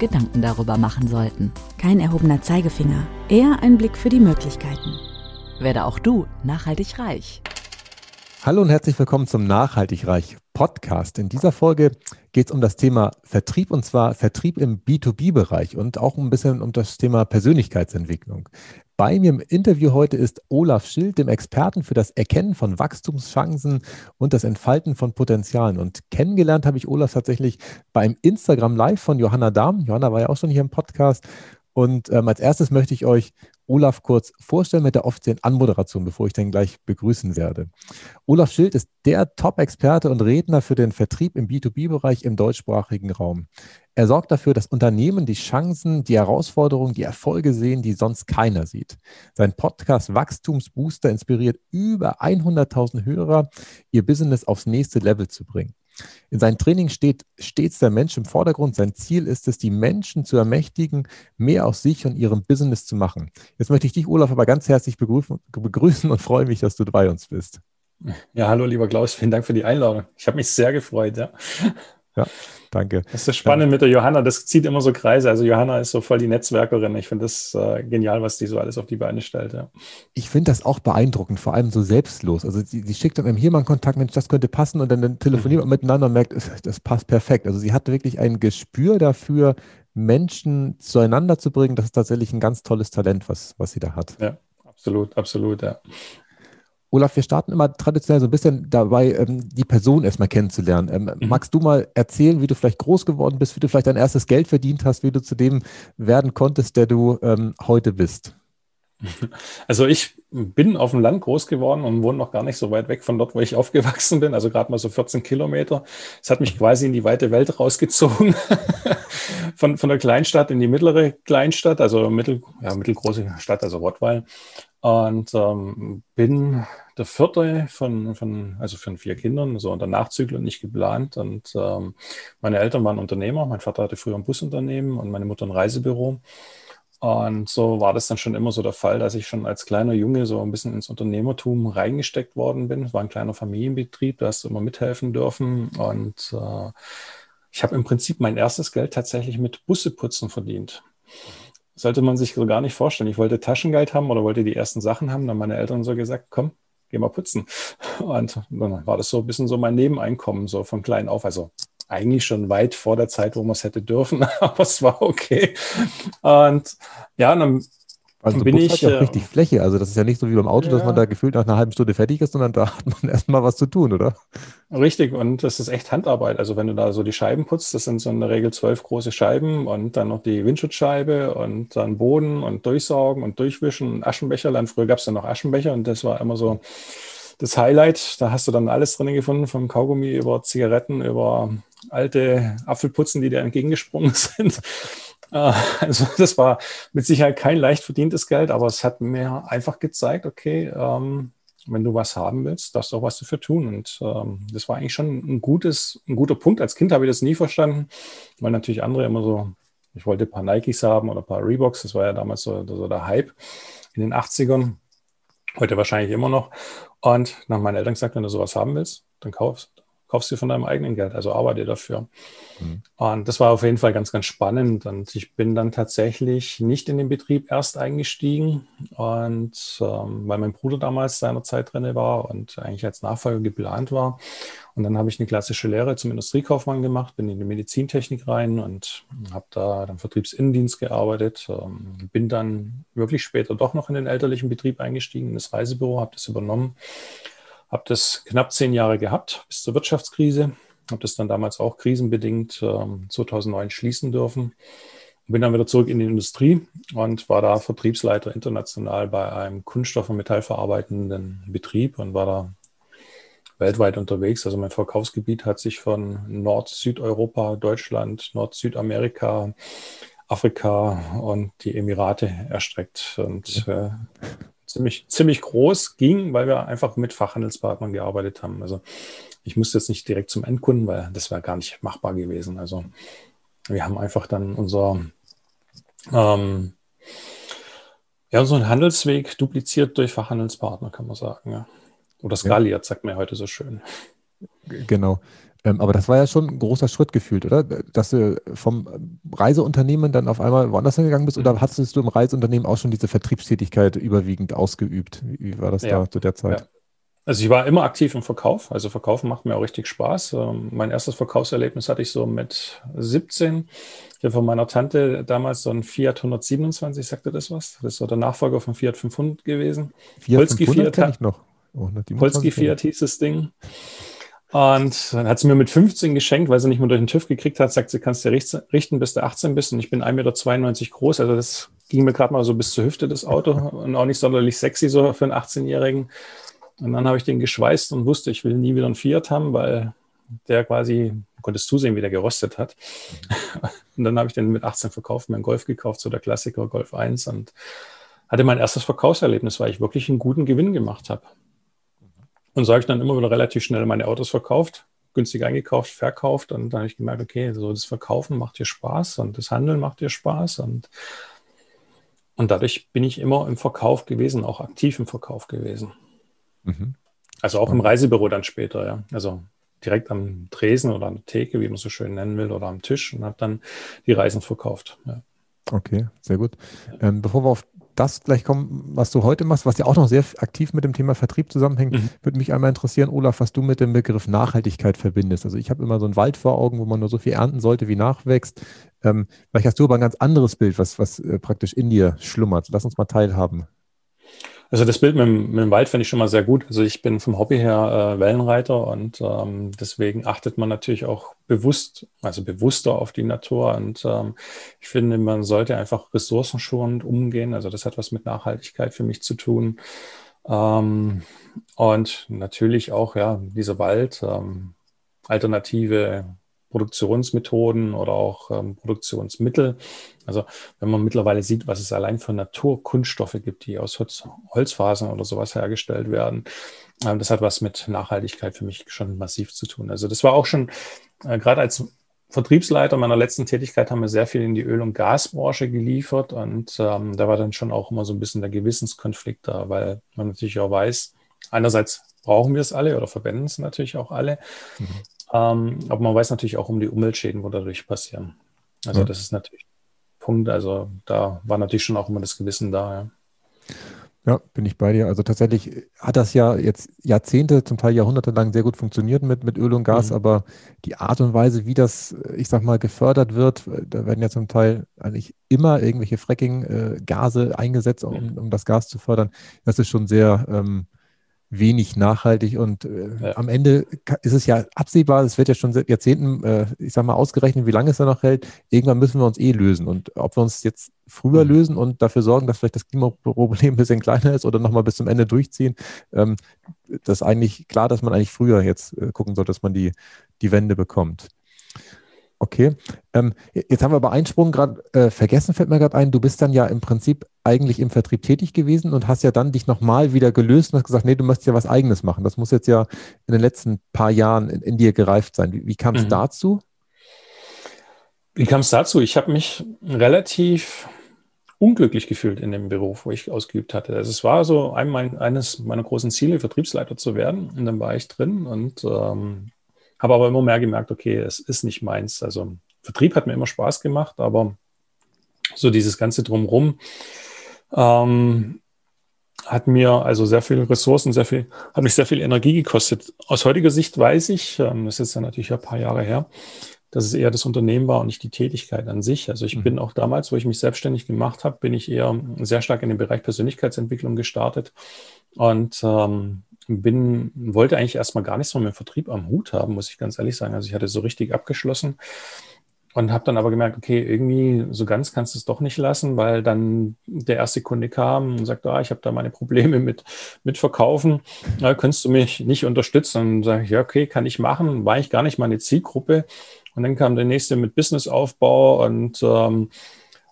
Gedanken darüber machen sollten. Kein erhobener Zeigefinger, eher ein Blick für die Möglichkeiten. Werde auch du nachhaltig reich. Hallo und herzlich willkommen zum Nachhaltig Reich Podcast. In dieser Folge geht es um das Thema Vertrieb und zwar Vertrieb im B2B-Bereich und auch ein bisschen um das Thema Persönlichkeitsentwicklung. Bei mir im Interview heute ist Olaf Schild, dem Experten für das Erkennen von Wachstumschancen und das Entfalten von Potenzialen. Und kennengelernt habe ich Olaf tatsächlich beim Instagram Live von Johanna Dahm. Johanna war ja auch schon hier im Podcast. Und ähm, als erstes möchte ich euch Olaf kurz vorstellen mit der offiziellen Anmoderation, bevor ich dann gleich begrüßen werde. Olaf Schild ist der Top-Experte und Redner für den Vertrieb im B2B-Bereich im deutschsprachigen Raum. Er sorgt dafür, dass Unternehmen die Chancen, die Herausforderungen, die Erfolge sehen, die sonst keiner sieht. Sein Podcast Wachstumsbooster inspiriert über 100.000 Hörer, ihr Business aufs nächste Level zu bringen. In seinem Training steht stets der Mensch im Vordergrund. Sein Ziel ist es, die Menschen zu ermächtigen, mehr aus sich und ihrem Business zu machen. Jetzt möchte ich dich, Olaf, aber ganz herzlich begrüßen und freue mich, dass du bei uns bist. Ja, hallo, lieber Klaus. Vielen Dank für die Einladung. Ich habe mich sehr gefreut. Ja. Ja, danke. Das ist so spannend ja. mit der Johanna. Das zieht immer so Kreise. Also Johanna ist so voll die Netzwerkerin. Ich finde das äh, genial, was die so alles auf die Beine stellt. Ja. Ich finde das auch beeindruckend, vor allem so selbstlos. Also sie, sie schickt dann hier mal einen Kontakt, Mensch, das könnte passen und dann, dann telefoniert man mhm. miteinander und merkt, das passt perfekt. Also sie hat wirklich ein Gespür dafür, Menschen zueinander zu bringen. Das ist tatsächlich ein ganz tolles Talent, was, was sie da hat. Ja, absolut, absolut, ja. Olaf, wir starten immer traditionell so ein bisschen dabei, ähm, die Person erstmal kennenzulernen. Ähm, mhm. Magst du mal erzählen, wie du vielleicht groß geworden bist, wie du vielleicht dein erstes Geld verdient hast, wie du zu dem werden konntest, der du ähm, heute bist? Also ich bin auf dem Land groß geworden und wohne noch gar nicht so weit weg von dort, wo ich aufgewachsen bin, also gerade mal so 14 Kilometer. Es hat mich quasi in die weite Welt rausgezogen, von, von der Kleinstadt in die mittlere Kleinstadt, also mittel, ja, mittelgroße Stadt, also Rottweil. Und ähm, bin der vierte von, von, also von vier Kindern, so unter Nachzügler nicht geplant. Und ähm, meine Eltern waren Unternehmer. Mein Vater hatte früher ein Busunternehmen und meine Mutter ein Reisebüro. Und so war das dann schon immer so der Fall, dass ich schon als kleiner Junge so ein bisschen ins Unternehmertum reingesteckt worden bin. Es war ein kleiner Familienbetrieb, da hast du immer mithelfen dürfen. Und äh, ich habe im Prinzip mein erstes Geld tatsächlich mit Busseputzen verdient sollte man sich so gar nicht vorstellen. Ich wollte Taschengeld haben oder wollte die ersten Sachen haben. Dann haben meine Eltern so gesagt, komm, geh mal putzen. Und dann war das so ein bisschen so mein Nebeneinkommen, so von klein auf. Also eigentlich schon weit vor der Zeit, wo man es hätte dürfen, aber es war okay. Und ja, dann also bin ich. Hat ja auch äh, richtig Fläche. Also das ist ja nicht so wie beim Auto, ja. dass man da gefühlt nach einer halben Stunde fertig ist, sondern da hat man erstmal was zu tun, oder? Richtig, und das ist echt Handarbeit. Also wenn du da so die Scheiben putzt, das sind so in der Regel zwölf große Scheiben und dann noch die Windschutzscheibe und dann Boden und Durchsaugen und Durchwischen und Aschenbecher. Dann früher gab es dann noch Aschenbecher und das war immer so das Highlight. Da hast du dann alles drin gefunden, vom Kaugummi über Zigaretten, über alte Apfelputzen, die dir entgegengesprungen sind. Äh, also das war mit Sicherheit kein leicht verdientes Geld, aber es hat mir einfach gezeigt, okay, ähm, wenn du was haben willst, darfst du auch was dafür tun. Und ähm, das war eigentlich schon ein, gutes, ein guter Punkt. Als Kind habe ich das nie verstanden, weil natürlich andere immer so, ich wollte ein paar Nikes haben oder ein paar Reeboks. Das war ja damals so, so der Hype in den 80ern. Heute wahrscheinlich immer noch. Und nach meinen Eltern gesagt, wenn du sowas haben willst, dann kaufst, kaufst du von deinem eigenen Geld, also arbeite dafür. Mhm. Und das war auf jeden Fall ganz, ganz spannend. Und ich bin dann tatsächlich nicht in den Betrieb erst eingestiegen. Und ähm, weil mein Bruder damals seiner Zeit drin war und eigentlich als Nachfolger geplant war. Und dann habe ich eine klassische Lehre zum Industriekaufmann gemacht, bin in die Medizintechnik rein und habe da dann Vertriebsinnendienst gearbeitet. Ähm, bin dann wirklich später doch noch in den elterlichen Betrieb eingestiegen, in das Reisebüro, habe das übernommen habe das knapp zehn Jahre gehabt bis zur Wirtschaftskrise. Habe das dann damals auch krisenbedingt äh, 2009 schließen dürfen. Bin dann wieder zurück in die Industrie und war da Vertriebsleiter international bei einem Kunststoff- und Metallverarbeitenden Betrieb und war da weltweit unterwegs. Also mein Verkaufsgebiet hat sich von Nord-Südeuropa, Deutschland, Nord-Südamerika, Afrika und die Emirate erstreckt und äh, ziemlich, ziemlich groß ging, weil wir einfach mit Fachhandelspartnern gearbeitet haben. Also ich musste jetzt nicht direkt zum Endkunden, weil das wäre gar nicht machbar gewesen. Also wir haben einfach dann unser, ähm, ja, unseren Handelsweg dupliziert durch Fachhandelspartner, kann man sagen. Ja. Oder skaliert, ja. sagt man heute so schön. Genau. Ähm, aber das war ja schon ein großer Schritt gefühlt, oder? Dass du vom Reiseunternehmen dann auf einmal woanders hingegangen bist oder hattest du im Reiseunternehmen auch schon diese Vertriebstätigkeit überwiegend ausgeübt? Wie, war das ja. da zu der Zeit? Ja. Also ich war immer aktiv im Verkauf. Also Verkaufen macht mir auch richtig Spaß. Ähm, mein erstes Verkaufserlebnis hatte ich so mit 17. Ich habe von meiner Tante damals so ein Fiat 127, sagte das was? Das ist so der Nachfolger von Fiat 500 gewesen. Fiat Polski 500 Fiat, ich noch. Oh, Polski Fiat hieß das Ding. Und dann hat sie mir mit 15 geschenkt, weil sie nicht mehr durch den TÜV gekriegt hat, sagt sie, kannst du richten, bis du 18 bist. Und ich bin 1,92 Meter groß. Also das ging mir gerade mal so bis zur Hüfte, das Auto. Und auch nicht sonderlich sexy so für einen 18-Jährigen. Und dann habe ich den geschweißt und wusste, ich will nie wieder einen Fiat haben, weil der quasi, du konntest zusehen, wie der gerostet hat. Und dann habe ich den mit 18 verkauft, mir einen Golf gekauft, so der Klassiker Golf 1 und hatte mein erstes Verkaufserlebnis, weil ich wirklich einen guten Gewinn gemacht habe. Und so habe ich dann immer wieder relativ schnell meine Autos verkauft, günstig eingekauft, verkauft und dann habe ich gemerkt, okay, so das Verkaufen macht dir Spaß und das Handeln macht dir Spaß und, und dadurch bin ich immer im Verkauf gewesen, auch aktiv im Verkauf gewesen. Mhm. Also auch im Reisebüro dann später, ja. Also direkt am Tresen oder an der Theke, wie man so schön nennen will, oder am Tisch und habe dann die Reisen verkauft. Ja. Okay, sehr gut. Ähm, bevor wir auf das gleich kommen, was du heute machst, was ja auch noch sehr aktiv mit dem Thema Vertrieb zusammenhängt, mhm. würde mich einmal interessieren, Olaf, was du mit dem Begriff Nachhaltigkeit verbindest. Also ich habe immer so einen Wald vor Augen, wo man nur so viel ernten sollte, wie nachwächst. Ähm, vielleicht hast du aber ein ganz anderes Bild, was, was äh, praktisch in dir schlummert. Lass uns mal teilhaben. Also das Bild mit dem, mit dem Wald finde ich schon mal sehr gut. Also ich bin vom Hobby her äh, Wellenreiter und ähm, deswegen achtet man natürlich auch bewusst, also bewusster auf die Natur. Und ähm, ich finde, man sollte einfach ressourcenschonend umgehen. Also das hat was mit Nachhaltigkeit für mich zu tun. Ähm, und natürlich auch, ja, dieser Wald, ähm, alternative Produktionsmethoden oder auch ähm, Produktionsmittel. Also wenn man mittlerweile sieht, was es allein für Naturkunststoffe gibt, die aus Holz, Holzfasern oder sowas hergestellt werden, ähm, das hat was mit Nachhaltigkeit für mich schon massiv zu tun. Also das war auch schon, äh, gerade als Vertriebsleiter meiner letzten Tätigkeit haben wir sehr viel in die Öl- und Gasbranche geliefert und ähm, da war dann schon auch immer so ein bisschen der Gewissenskonflikt da, weil man natürlich auch weiß, einerseits brauchen wir es alle oder verwenden es natürlich auch alle. Mhm. Ähm, aber man weiß natürlich auch um die Umweltschäden, wo dadurch passieren. Also ja. das ist natürlich ein Punkt. Also da war natürlich schon auch immer das Gewissen da. Ja. Ja, bin ich bei dir. Also tatsächlich hat das ja jetzt Jahrzehnte, zum Teil Jahrhunderte lang sehr gut funktioniert mit, mit Öl und Gas, mhm. aber die Art und Weise, wie das, ich sag mal, gefördert wird, da werden ja zum Teil eigentlich immer irgendwelche Fracking-Gase eingesetzt, um, mhm. um das Gas zu fördern. Das ist schon sehr, ähm, wenig nachhaltig und äh, ja. am Ende ist es ja absehbar, es wird ja schon seit Jahrzehnten, äh, ich sag mal, ausgerechnet, wie lange es da noch hält. Irgendwann müssen wir uns eh lösen und ob wir uns jetzt früher mhm. lösen und dafür sorgen, dass vielleicht das Klimaproblem ein bisschen kleiner ist oder nochmal bis zum Ende durchziehen, ähm, das ist eigentlich klar, dass man eigentlich früher jetzt äh, gucken soll, dass man die, die Wende bekommt. Okay. Ähm, jetzt haben wir aber einen Sprung gerade äh, vergessen, fällt mir gerade ein. Du bist dann ja im Prinzip eigentlich im Vertrieb tätig gewesen und hast ja dann dich nochmal wieder gelöst und hast gesagt, nee, du musst ja was Eigenes machen. Das muss jetzt ja in den letzten paar Jahren in, in dir gereift sein. Wie, wie kam es mhm. dazu? Wie kam es dazu? Ich habe mich relativ unglücklich gefühlt in dem Beruf, wo ich ausgeübt hatte. Also es war so ein, mein, eines meiner großen Ziele, Vertriebsleiter zu werden. Und dann war ich drin und ähm, habe aber immer mehr gemerkt, okay, es ist nicht meins. Also Vertrieb hat mir immer Spaß gemacht, aber so dieses ganze Drumrum ähm, hat mir also sehr viel Ressourcen, sehr viel, hat mich sehr viel Energie gekostet. Aus heutiger Sicht weiß ich, ähm, das ist jetzt ja natürlich ein paar Jahre her, dass es eher das Unternehmen war und nicht die Tätigkeit an sich. Also ich mhm. bin auch damals, wo ich mich selbstständig gemacht habe, bin ich eher sehr stark in den Bereich Persönlichkeitsentwicklung gestartet und ähm, bin, wollte eigentlich erstmal gar nichts von meinem Vertrieb am Hut haben, muss ich ganz ehrlich sagen. Also ich hatte so richtig abgeschlossen und habe dann aber gemerkt, okay, irgendwie so ganz kannst du es doch nicht lassen, weil dann der erste Kunde kam und sagte, ah, ich habe da meine Probleme mit, mit Verkaufen, ja, könntest du mich nicht unterstützen? Und sage ich, ja, okay, kann ich machen, war ich gar nicht meine Zielgruppe. Und dann kam der nächste mit Businessaufbau und ähm,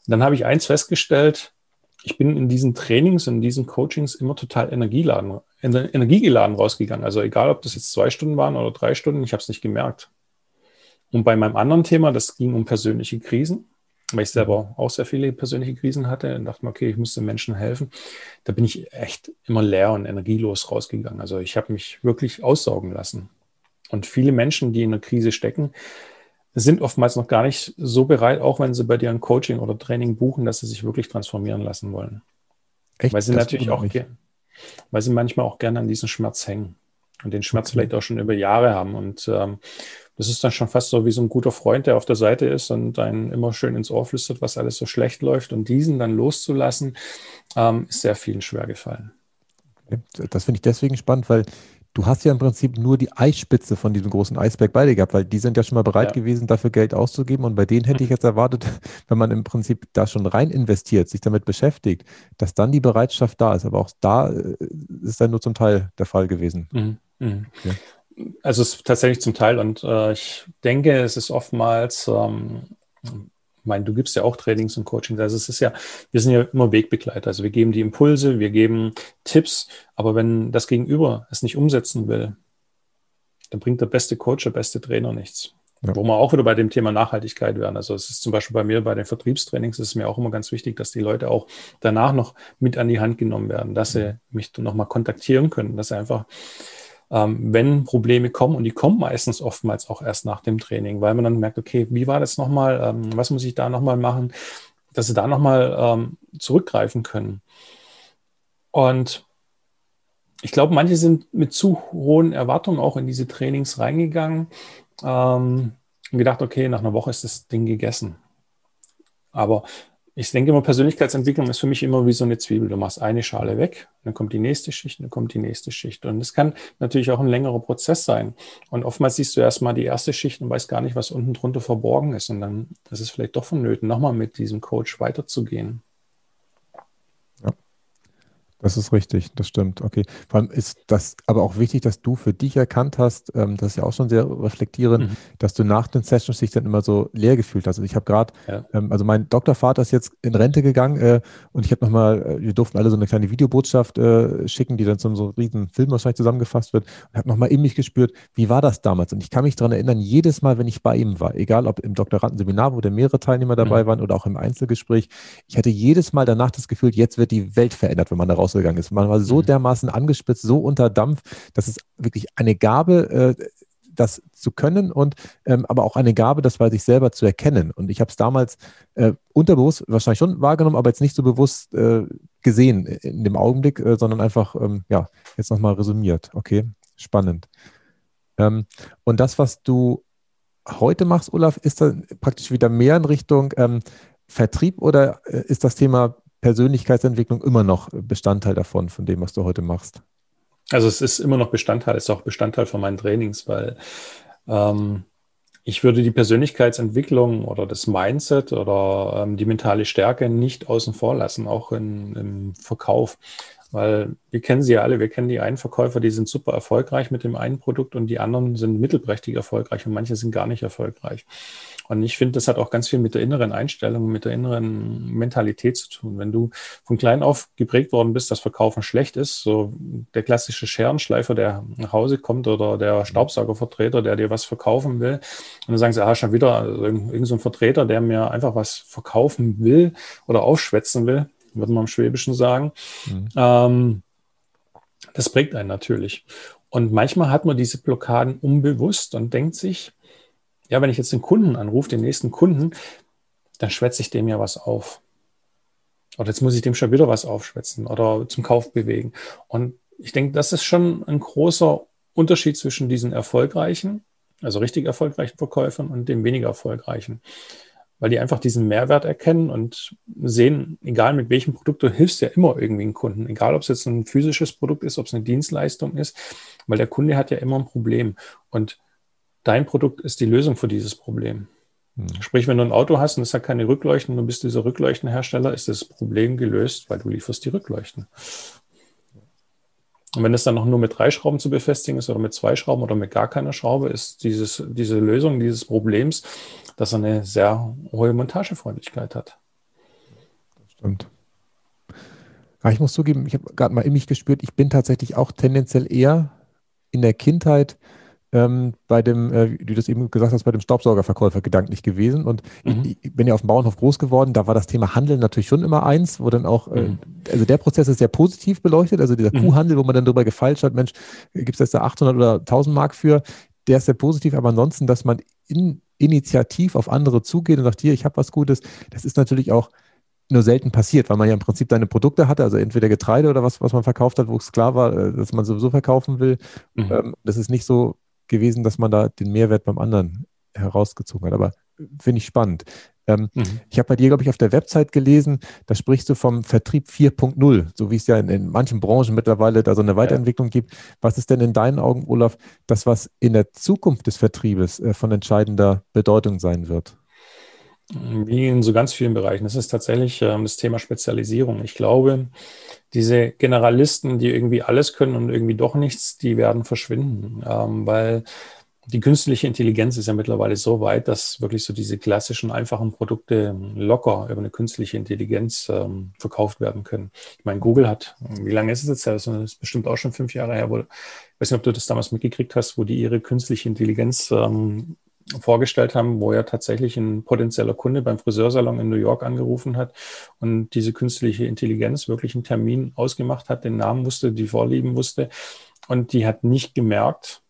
dann habe ich eins festgestellt, ich bin in diesen Trainings, in diesen Coachings immer total energieladen, energiegeladen rausgegangen. Also egal, ob das jetzt zwei Stunden waren oder drei Stunden, ich habe es nicht gemerkt. Und bei meinem anderen Thema, das ging um persönliche Krisen, weil ich selber auch sehr viele persönliche Krisen hatte und dachte mir, okay, ich muss den Menschen helfen. Da bin ich echt immer leer und energielos rausgegangen. Also ich habe mich wirklich aussaugen lassen. Und viele Menschen, die in einer Krise stecken, sind oftmals noch gar nicht so bereit, auch wenn sie bei dir ein Coaching oder Training buchen, dass sie sich wirklich transformieren lassen wollen. Echt? Weil sie das natürlich auch, weil sie manchmal auch gerne an diesen Schmerz hängen und den Schmerz okay. vielleicht auch schon über Jahre haben. Und ähm, das ist dann schon fast so wie so ein guter Freund, der auf der Seite ist und einen immer schön ins Ohr flüstert, was alles so schlecht läuft. Und diesen dann loszulassen, ähm, ist sehr vielen schwer gefallen. Das finde ich deswegen spannend, weil du hast ja im Prinzip nur die Eisspitze von diesem großen Eisberg bei dir gehabt, weil die sind ja schon mal bereit ja. gewesen, dafür Geld auszugeben. Und bei denen hätte ich jetzt erwartet, wenn man im Prinzip da schon rein investiert, sich damit beschäftigt, dass dann die Bereitschaft da ist. Aber auch da äh, ist dann nur zum Teil der Fall gewesen. Mhm. Mhm. Okay. Also es ist tatsächlich zum Teil und äh, ich denke, es ist oftmals ähm, meine, du gibst ja auch Trainings und Coachings. Also es ist ja, wir sind ja immer Wegbegleiter. Also wir geben die Impulse, wir geben Tipps, aber wenn das Gegenüber es nicht umsetzen will, dann bringt der beste Coach, der beste Trainer nichts. Ja. Wo wir auch wieder bei dem Thema Nachhaltigkeit werden. Also es ist zum Beispiel bei mir bei den Vertriebstrainings ist es mir auch immer ganz wichtig, dass die Leute auch danach noch mit an die Hand genommen werden, dass sie mich nochmal kontaktieren können, dass sie einfach ähm, wenn Probleme kommen, und die kommen meistens oftmals auch erst nach dem Training, weil man dann merkt, okay, wie war das nochmal, ähm, was muss ich da nochmal machen, dass sie da nochmal ähm, zurückgreifen können. Und ich glaube, manche sind mit zu hohen Erwartungen auch in diese Trainings reingegangen ähm, und gedacht, okay, nach einer Woche ist das Ding gegessen. Aber ich denke immer, Persönlichkeitsentwicklung ist für mich immer wie so eine Zwiebel. Du machst eine Schale weg, dann kommt die nächste Schicht, dann kommt die nächste Schicht. Und es kann natürlich auch ein längerer Prozess sein. Und oftmals siehst du erstmal die erste Schicht und weißt gar nicht, was unten drunter verborgen ist. Und dann ist es vielleicht doch vonnöten, nochmal mit diesem Coach weiterzugehen. Das ist richtig, das stimmt. Okay. Vor allem ist das aber auch wichtig, dass du für dich erkannt hast, ähm, das ist ja auch schon sehr reflektierend, mhm. dass du nach den Sessions dich dann immer so leer gefühlt hast. Also ich habe gerade, ja. ähm, also mein Doktorvater ist jetzt in Rente gegangen äh, und ich habe nochmal, äh, wir durften alle so eine kleine Videobotschaft äh, schicken, die dann zu so riesen Film wahrscheinlich zusammengefasst wird und habe nochmal in mich gespürt, wie war das damals? Und ich kann mich daran erinnern, jedes Mal, wenn ich bei ihm war, egal ob im Doktorandenseminar, wo da mehrere Teilnehmer dabei mhm. waren oder auch im Einzelgespräch, ich hatte jedes Mal danach das Gefühl, jetzt wird die Welt verändert, wenn man da raus rausgegangen ist. Man war so mhm. dermaßen angespitzt, so unter Dampf, dass es wirklich eine Gabe, äh, das zu können und ähm, aber auch eine Gabe, das bei sich selber zu erkennen. Und ich habe es damals äh, unterbewusst wahrscheinlich schon wahrgenommen, aber jetzt nicht so bewusst äh, gesehen in dem Augenblick, äh, sondern einfach, ähm, ja, jetzt nochmal resümiert. Okay, spannend. Ähm, und das, was du heute machst, Olaf, ist dann praktisch wieder mehr in Richtung ähm, Vertrieb oder äh, ist das Thema Persönlichkeitsentwicklung immer noch Bestandteil davon, von dem, was du heute machst? Also es ist immer noch Bestandteil, ist auch Bestandteil von meinen Trainings, weil ähm, ich würde die Persönlichkeitsentwicklung oder das Mindset oder ähm, die mentale Stärke nicht außen vor lassen, auch in, im Verkauf. Weil wir kennen sie ja alle, wir kennen die einen Verkäufer, die sind super erfolgreich mit dem einen Produkt und die anderen sind mittelprächtig erfolgreich und manche sind gar nicht erfolgreich. Und ich finde, das hat auch ganz viel mit der inneren Einstellung, mit der inneren Mentalität zu tun. Wenn du von klein auf geprägt worden bist, dass Verkaufen schlecht ist, so der klassische Scherenschleifer, der nach Hause kommt oder der Staubsaugervertreter, der dir was verkaufen will, und dann sagen sie, ah, schon wieder also irgendein so Vertreter, der mir einfach was verkaufen will oder aufschwätzen will, würde man im Schwäbischen sagen. Mhm. Ähm, das prägt einen natürlich. Und manchmal hat man diese Blockaden unbewusst und denkt sich, ja, wenn ich jetzt den Kunden anrufe, den nächsten Kunden, dann schwätze ich dem ja was auf. Oder jetzt muss ich dem schon wieder was aufschwätzen oder zum Kauf bewegen. Und ich denke, das ist schon ein großer Unterschied zwischen diesen erfolgreichen, also richtig erfolgreichen Verkäufern und den weniger erfolgreichen. Weil die einfach diesen Mehrwert erkennen und sehen, egal mit welchem Produkt, du hilfst ja immer irgendwie einen Kunden. Egal, ob es jetzt ein physisches Produkt ist, ob es eine Dienstleistung ist, weil der Kunde hat ja immer ein Problem. Und dein Produkt ist die Lösung für dieses Problem. Hm. Sprich, wenn du ein Auto hast und es hat keine Rückleuchten, du bist dieser Rückleuchtenhersteller, ist das Problem gelöst, weil du lieferst die Rückleuchten. Und wenn es dann noch nur mit drei Schrauben zu befestigen ist oder mit zwei Schrauben oder mit gar keiner Schraube, ist dieses, diese Lösung dieses Problems, dass er eine sehr hohe Montagefreundlichkeit hat. Stimmt. Ja, ich muss zugeben, ich habe gerade mal in mich gespürt, ich bin tatsächlich auch tendenziell eher in der Kindheit ähm, bei dem, äh, wie du das eben gesagt hast, bei dem Staubsaugerverkäufer gedanklich gewesen. Und mhm. ich, ich, bin ja auf dem Bauernhof groß geworden, da war das Thema Handeln natürlich schon immer eins, wo dann auch, äh, mhm. also der Prozess ist sehr positiv beleuchtet, also dieser mhm. Kuhhandel, wo man dann darüber gefeilt hat, Mensch, gibt es jetzt da 800 oder 1000 Mark für, der ist sehr positiv, aber ansonsten, dass man in, initiativ auf andere zugeht und sagt, hier, ich habe was Gutes, das ist natürlich auch nur selten passiert, weil man ja im Prinzip seine Produkte hatte, also entweder Getreide oder was, was man verkauft hat, wo es klar war, äh, dass man sowieso verkaufen will. Mhm. Ähm, das ist nicht so gewesen, dass man da den Mehrwert beim anderen herausgezogen hat. Aber finde ich spannend. Ähm, mhm. Ich habe bei dir, glaube ich, auf der Website gelesen, da sprichst du vom Vertrieb 4.0, so wie es ja in, in, manchen Branchen mittlerweile da so eine Weiterentwicklung ja. gibt. Was ist denn in deinen Augen, Olaf, das, was in der Zukunft des Vertriebes äh, von entscheidender Bedeutung sein wird? Wie in so ganz vielen Bereichen. Das ist tatsächlich ähm, das Thema Spezialisierung. Ich glaube, diese Generalisten, die irgendwie alles können und irgendwie doch nichts, die werden verschwinden, ähm, weil die künstliche Intelligenz ist ja mittlerweile so weit, dass wirklich so diese klassischen, einfachen Produkte locker über eine künstliche Intelligenz ähm, verkauft werden können. Ich meine, Google hat, wie lange ist es jetzt? Das ist bestimmt auch schon fünf Jahre her. Wo, ich weiß nicht, ob du das damals mitgekriegt hast, wo die ihre künstliche Intelligenz ähm, vorgestellt haben, wo ja tatsächlich ein potenzieller Kunde beim Friseursalon in New York angerufen hat und diese künstliche Intelligenz wirklich einen Termin ausgemacht hat, den Namen wusste, die Vorlieben wusste und die hat nicht gemerkt,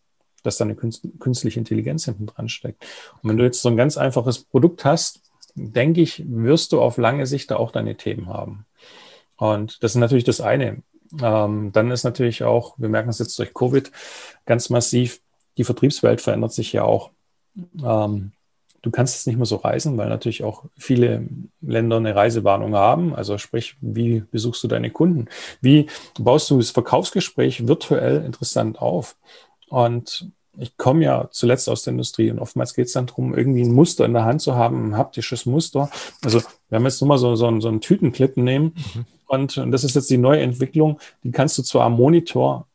dass da eine künstliche Intelligenz hinten dran steckt. Und wenn du jetzt so ein ganz einfaches Produkt hast, denke ich, wirst du auf lange Sicht da auch deine Themen haben. Und das ist natürlich das eine. Ähm, dann ist natürlich auch, wir merken es jetzt durch Covid ganz massiv, die Vertriebswelt verändert sich ja auch. Ähm, du kannst jetzt nicht mehr so reisen, weil natürlich auch viele Länder eine Reisewarnung haben. Also sprich, wie besuchst du deine Kunden? Wie baust du das Verkaufsgespräch virtuell interessant auf? Und ich komme ja zuletzt aus der Industrie und oftmals geht es dann darum, irgendwie ein Muster in der Hand zu haben, ein haptisches Muster. Also wir haben jetzt nur mal so, so, so einen Tütenclip nehmen mhm. und, und das ist jetzt die neue Entwicklung, die kannst du zwar am Monitor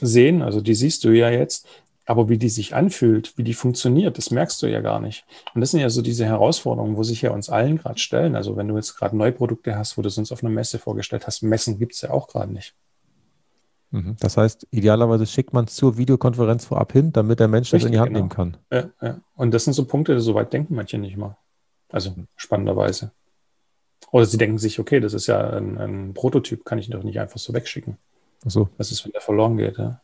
sehen, also die siehst du ja jetzt, aber wie die sich anfühlt, wie die funktioniert, das merkst du ja gar nicht. Und das sind ja so diese Herausforderungen, wo sich ja uns allen gerade stellen. Also wenn du jetzt gerade neue Produkte hast, wo du es uns auf einer Messe vorgestellt hast, Messen gibt es ja auch gerade nicht. Mhm. Das heißt, idealerweise schickt man es zur Videokonferenz vorab hin, damit der Mensch Richtig, das in die Hand genau. nehmen kann. Ja, ja. Und das sind so Punkte, so weit denken manche nicht mal. Also spannenderweise. Oder sie denken sich, okay, das ist ja ein, ein Prototyp, kann ich doch nicht einfach so wegschicken. Ach so. Was ist, wenn der verloren geht? Ja?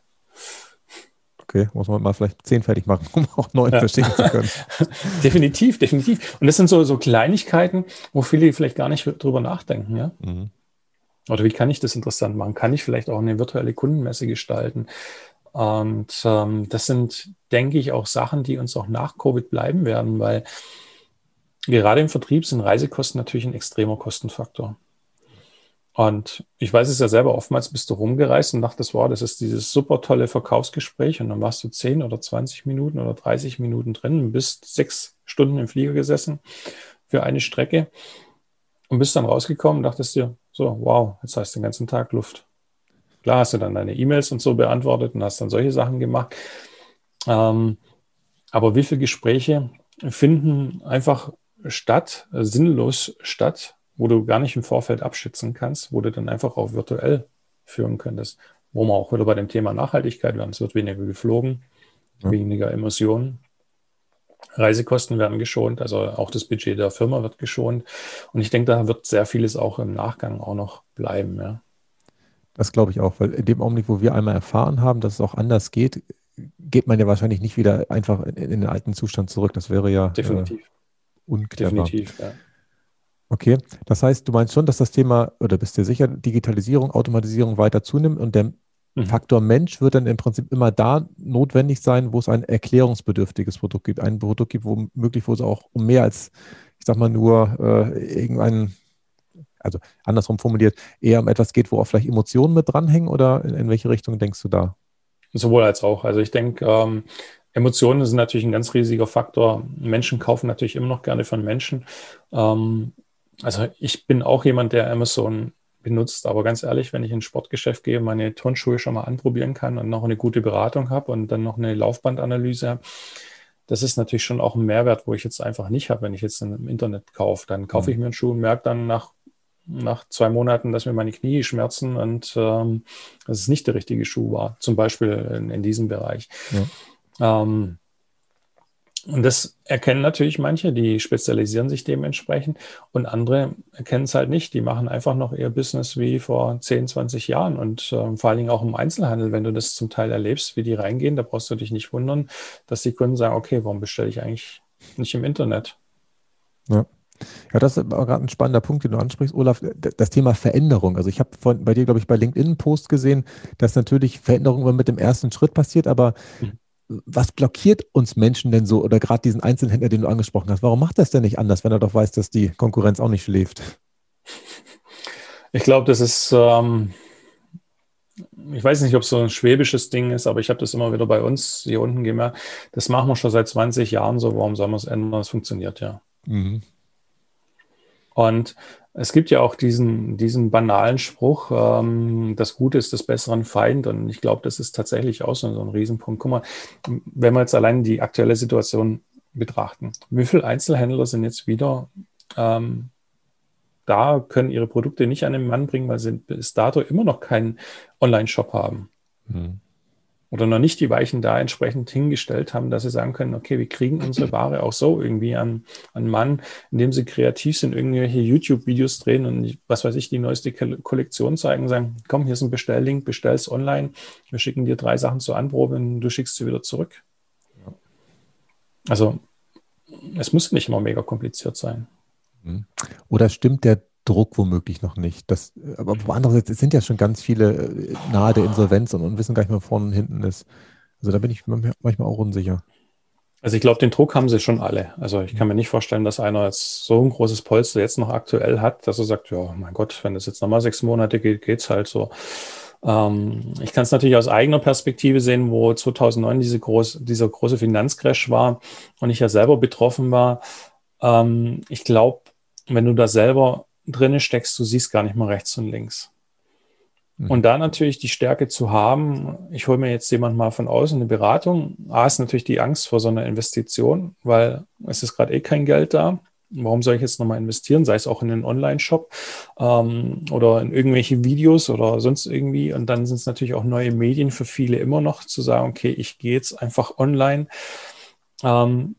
Okay, muss man mal vielleicht zehn fertig machen, um auch neun ja. verstehen zu können. definitiv, definitiv. Und das sind so, so Kleinigkeiten, wo viele vielleicht gar nicht drüber nachdenken, ja. Mhm. Oder wie kann ich das interessant machen? Kann ich vielleicht auch eine virtuelle Kundenmesse gestalten? Und ähm, das sind, denke ich, auch Sachen, die uns auch nach Covid bleiben werden, weil gerade im Vertrieb sind Reisekosten natürlich ein extremer Kostenfaktor. Und ich weiß es ja selber, oftmals bist du rumgereist und dachtest, wow, das ist dieses super tolle Verkaufsgespräch und dann warst du 10 oder 20 Minuten oder 30 Minuten drin und bist sechs Stunden im Flieger gesessen für eine Strecke und bist dann rausgekommen und dachtest dir, so, wow, jetzt hast du den ganzen Tag Luft. Klar hast du dann deine E-Mails und so beantwortet und hast dann solche Sachen gemacht. Ähm, aber wie viele Gespräche finden einfach statt, äh, sinnlos statt, wo du gar nicht im Vorfeld abschätzen kannst, wo du dann einfach auch virtuell führen könntest. Wo man auch wieder bei dem Thema Nachhaltigkeit werden. Es wird weniger geflogen, ja. weniger Emissionen. Reisekosten werden geschont, also auch das Budget der Firma wird geschont. Und ich denke, da wird sehr vieles auch im Nachgang auch noch bleiben. Ja. Das glaube ich auch, weil in dem Augenblick, wo wir einmal erfahren haben, dass es auch anders geht, geht man ja wahrscheinlich nicht wieder einfach in, in den alten Zustand zurück. Das wäre ja definitiv äh, unclever. Definitiv, ja. Okay, das heißt, du meinst schon, dass das Thema, oder bist dir sicher, Digitalisierung, Automatisierung weiter zunimmt und der mhm. Faktor Mensch wird dann im Prinzip immer da notwendig sein, wo es ein erklärungsbedürftiges Produkt gibt. Ein Produkt gibt, wo möglich, wo es auch um mehr als, ich sag mal, nur äh, irgendeinen, also andersrum formuliert, eher um etwas geht, wo auch vielleicht Emotionen mit dranhängen oder in, in welche Richtung denkst du da? Sowohl als auch. Also ich denke, ähm, Emotionen sind natürlich ein ganz riesiger Faktor. Menschen kaufen natürlich immer noch gerne von Menschen. Ähm, also ich bin auch jemand, der Amazon benutzt, aber ganz ehrlich, wenn ich ins Sportgeschäft gehe, meine Turnschuhe schon mal anprobieren kann und noch eine gute Beratung habe und dann noch eine Laufbandanalyse habe, das ist natürlich schon auch ein Mehrwert, wo ich jetzt einfach nicht habe, wenn ich jetzt im Internet kaufe. Dann kaufe ich mhm. mir einen Schuh und merke dann nach nach zwei Monaten, dass mir meine Knie schmerzen und ähm, dass es nicht der richtige Schuh war, zum Beispiel in, in diesem Bereich. Ja. Ähm, und das erkennen natürlich manche, die spezialisieren sich dementsprechend und andere erkennen es halt nicht. Die machen einfach noch ihr Business wie vor 10, 20 Jahren und äh, vor allen Dingen auch im Einzelhandel, wenn du das zum Teil erlebst, wie die reingehen, da brauchst du dich nicht wundern, dass die Kunden sagen, okay, warum bestelle ich eigentlich nicht im Internet? Ja. Ja, das ist gerade ein spannender Punkt, den du ansprichst, Olaf. Das Thema Veränderung. Also ich habe bei dir, glaube ich, bei LinkedIn einen Post gesehen, dass natürlich Veränderung immer mit dem ersten Schritt passiert, aber mhm was blockiert uns Menschen denn so oder gerade diesen Einzelhändler, den du angesprochen hast? Warum macht er es denn nicht anders, wenn er doch weiß, dass die Konkurrenz auch nicht schläft? Ich glaube, das ist, ähm, ich weiß nicht, ob es so ein schwäbisches Ding ist, aber ich habe das immer wieder bei uns hier unten gemerkt. Das machen wir schon seit 20 Jahren so. Warum soll man es ändern? Es funktioniert ja. Mhm. Und es gibt ja auch diesen, diesen banalen Spruch, ähm, das Gute ist des besseren Feind. Und ich glaube, das ist tatsächlich auch so, ein Riesenpunkt. Guck mal, wenn wir jetzt allein die aktuelle Situation betrachten, wie viele Einzelhändler sind jetzt wieder ähm, da, können ihre Produkte nicht an den Mann bringen, weil sie bis dato immer noch keinen Online-Shop haben. Mhm oder noch nicht die Weichen da entsprechend hingestellt haben, dass sie sagen können, okay, wir kriegen unsere Ware auch so irgendwie an, an Mann, indem sie kreativ sind, irgendwelche YouTube-Videos drehen und was weiß ich, die neueste Kollektion zeigen, sagen, komm, hier ist ein Bestelllink, bestell's online, wir schicken dir drei Sachen zur Anprobe und du schickst sie wieder zurück. Ja. Also es muss nicht immer mega kompliziert sein. Mhm. Oder stimmt der Druck womöglich noch nicht. Das, aber andererseits sind ja schon ganz viele äh, nahe der Insolvenz und, und wissen gar nicht mehr, vorne und hinten ist. Also da bin ich manchmal auch unsicher. Also ich glaube, den Druck haben sie schon alle. Also ich kann mir nicht vorstellen, dass einer jetzt so ein großes Polster jetzt noch aktuell hat, dass er sagt, ja, mein Gott, wenn das jetzt nochmal sechs Monate geht, geht's halt so. Ähm, ich kann es natürlich aus eigener Perspektive sehen, wo 2009 diese groß, dieser große Finanzcrash war und ich ja selber betroffen war. Ähm, ich glaube, wenn du da selber drinne steckst, du siehst gar nicht mal rechts und links. Mhm. Und da natürlich die Stärke zu haben, ich hole mir jetzt jemand mal von außen eine Beratung. A ist natürlich die Angst vor so einer Investition, weil es ist gerade eh kein Geld da. Warum soll ich jetzt nochmal investieren, sei es auch in einen Online-Shop ähm, oder in irgendwelche Videos oder sonst irgendwie. Und dann sind es natürlich auch neue Medien für viele immer noch zu sagen, okay, ich gehe jetzt einfach online. Ähm,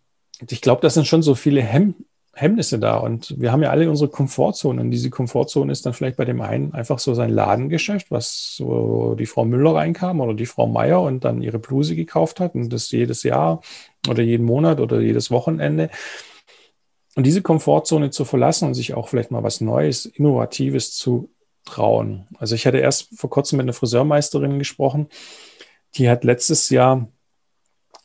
ich glaube, das sind schon so viele Hemm Hemmnisse da. Und wir haben ja alle unsere Komfortzone. Und diese Komfortzone ist dann vielleicht bei dem einen einfach so sein Ladengeschäft, was so die Frau Müller reinkam oder die Frau Meier und dann ihre Bluse gekauft hat und das jedes Jahr oder jeden Monat oder jedes Wochenende. Und diese Komfortzone zu verlassen und sich auch vielleicht mal was Neues, Innovatives zu trauen. Also ich hatte erst vor kurzem mit einer Friseurmeisterin gesprochen, die hat letztes Jahr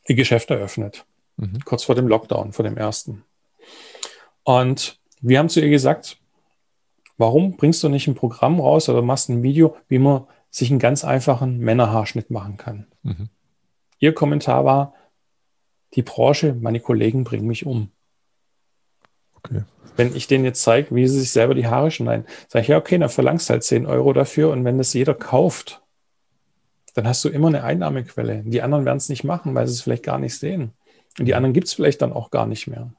ihr Geschäft eröffnet, mhm. kurz vor dem Lockdown, vor dem ersten. Und wir haben zu ihr gesagt, warum bringst du nicht ein Programm raus oder machst ein Video, wie man sich einen ganz einfachen Männerhaarschnitt machen kann? Mhm. Ihr Kommentar war, die Branche, meine Kollegen bringen mich um. Okay. Wenn ich denen jetzt zeige, wie sie sich selber die Haare schneiden, sage ich, ja, okay, dann verlangst halt 10 Euro dafür und wenn das jeder kauft, dann hast du immer eine Einnahmequelle. Die anderen werden es nicht machen, weil sie es vielleicht gar nicht sehen. Und die mhm. anderen gibt es vielleicht dann auch gar nicht mehr.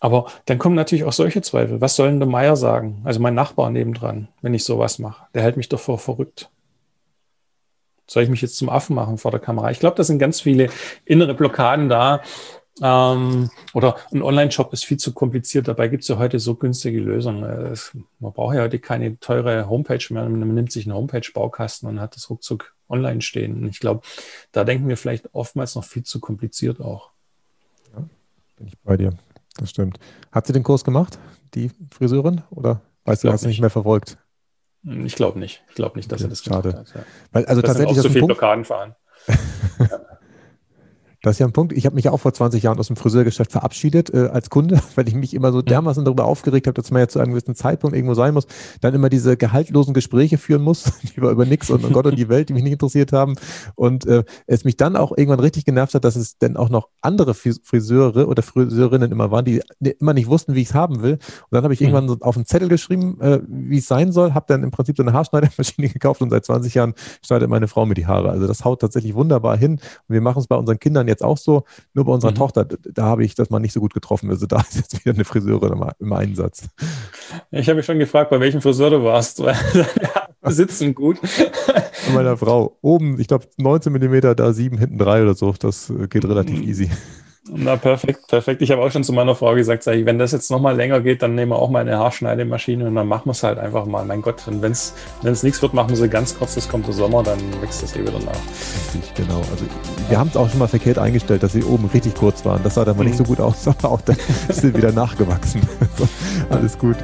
Aber dann kommen natürlich auch solche Zweifel. Was soll denn der Meier sagen? Also mein Nachbar nebendran, wenn ich sowas mache. Der hält mich doch vor verrückt. Soll ich mich jetzt zum Affen machen vor der Kamera? Ich glaube, da sind ganz viele innere Blockaden da. Ähm, oder ein Online-Shop ist viel zu kompliziert. Dabei gibt es ja heute so günstige Lösungen. Es, man braucht ja heute keine teure Homepage mehr. Man nimmt sich einen Homepage-Baukasten und hat das ruckzuck online stehen. Und ich glaube, da denken wir vielleicht oftmals noch viel zu kompliziert auch. Ja, bin ich bei dir. Das stimmt. Hat sie den Kurs gemacht, die Friseurin? Oder weißt du, hast du nicht mehr verfolgt? Ich glaube nicht. Ich glaube nicht, dass okay, er das schade. gemacht hat. Ja. Weil, also das tatsächlich auch so viele Blockaden fahren. Das ist ja ein Punkt. Ich habe mich ja auch vor 20 Jahren aus dem Friseurgeschäft verabschiedet äh, als Kunde, weil ich mich immer so mhm. dermaßen darüber aufgeregt habe, dass man ja zu einem gewissen Zeitpunkt irgendwo sein muss, dann immer diese gehaltlosen Gespräche führen muss, über, über nix und, und Gott und die Welt, die mich nicht interessiert haben. Und äh, es mich dann auch irgendwann richtig genervt hat, dass es denn auch noch andere Friseure oder Friseurinnen immer waren, die immer nicht wussten, wie ich es haben will. Und dann habe ich mhm. irgendwann so auf einen Zettel geschrieben, äh, wie es sein soll, habe dann im Prinzip so eine Haarschneidemaschine gekauft und seit 20 Jahren schneidet meine Frau mir die Haare. Also das haut tatsächlich wunderbar hin. Und wir machen es bei unseren Kindern jetzt jetzt auch so, nur bei unserer mhm. Tochter, da habe ich das mal nicht so gut getroffen. Also da ist jetzt wieder eine Friseurin im, Einsatz. Ich habe mich schon gefragt, bei welchem Friseur du warst, weil sitzen gut. Bei meiner Frau. Oben, ich glaube 19 mm, da 7, hinten 3 oder so. Das äh, geht relativ mhm. easy. Na, perfekt, perfekt. Ich habe auch schon zu meiner Frau gesagt, sag ich, wenn das jetzt nochmal länger geht, dann nehmen wir auch mal eine Haarschneidemaschine und dann machen wir es halt einfach mal. Mein Gott, und wenn es nichts wird, machen wir sie ganz kurz, es kommt der Sommer, dann wächst das eh wieder nach. Richtig, genau. Also wir haben es auch schon mal verkehrt eingestellt, dass sie oben richtig kurz waren. Das sah dann mal mhm. nicht so gut aus, aber auch dann sie wieder nachgewachsen. alles gut.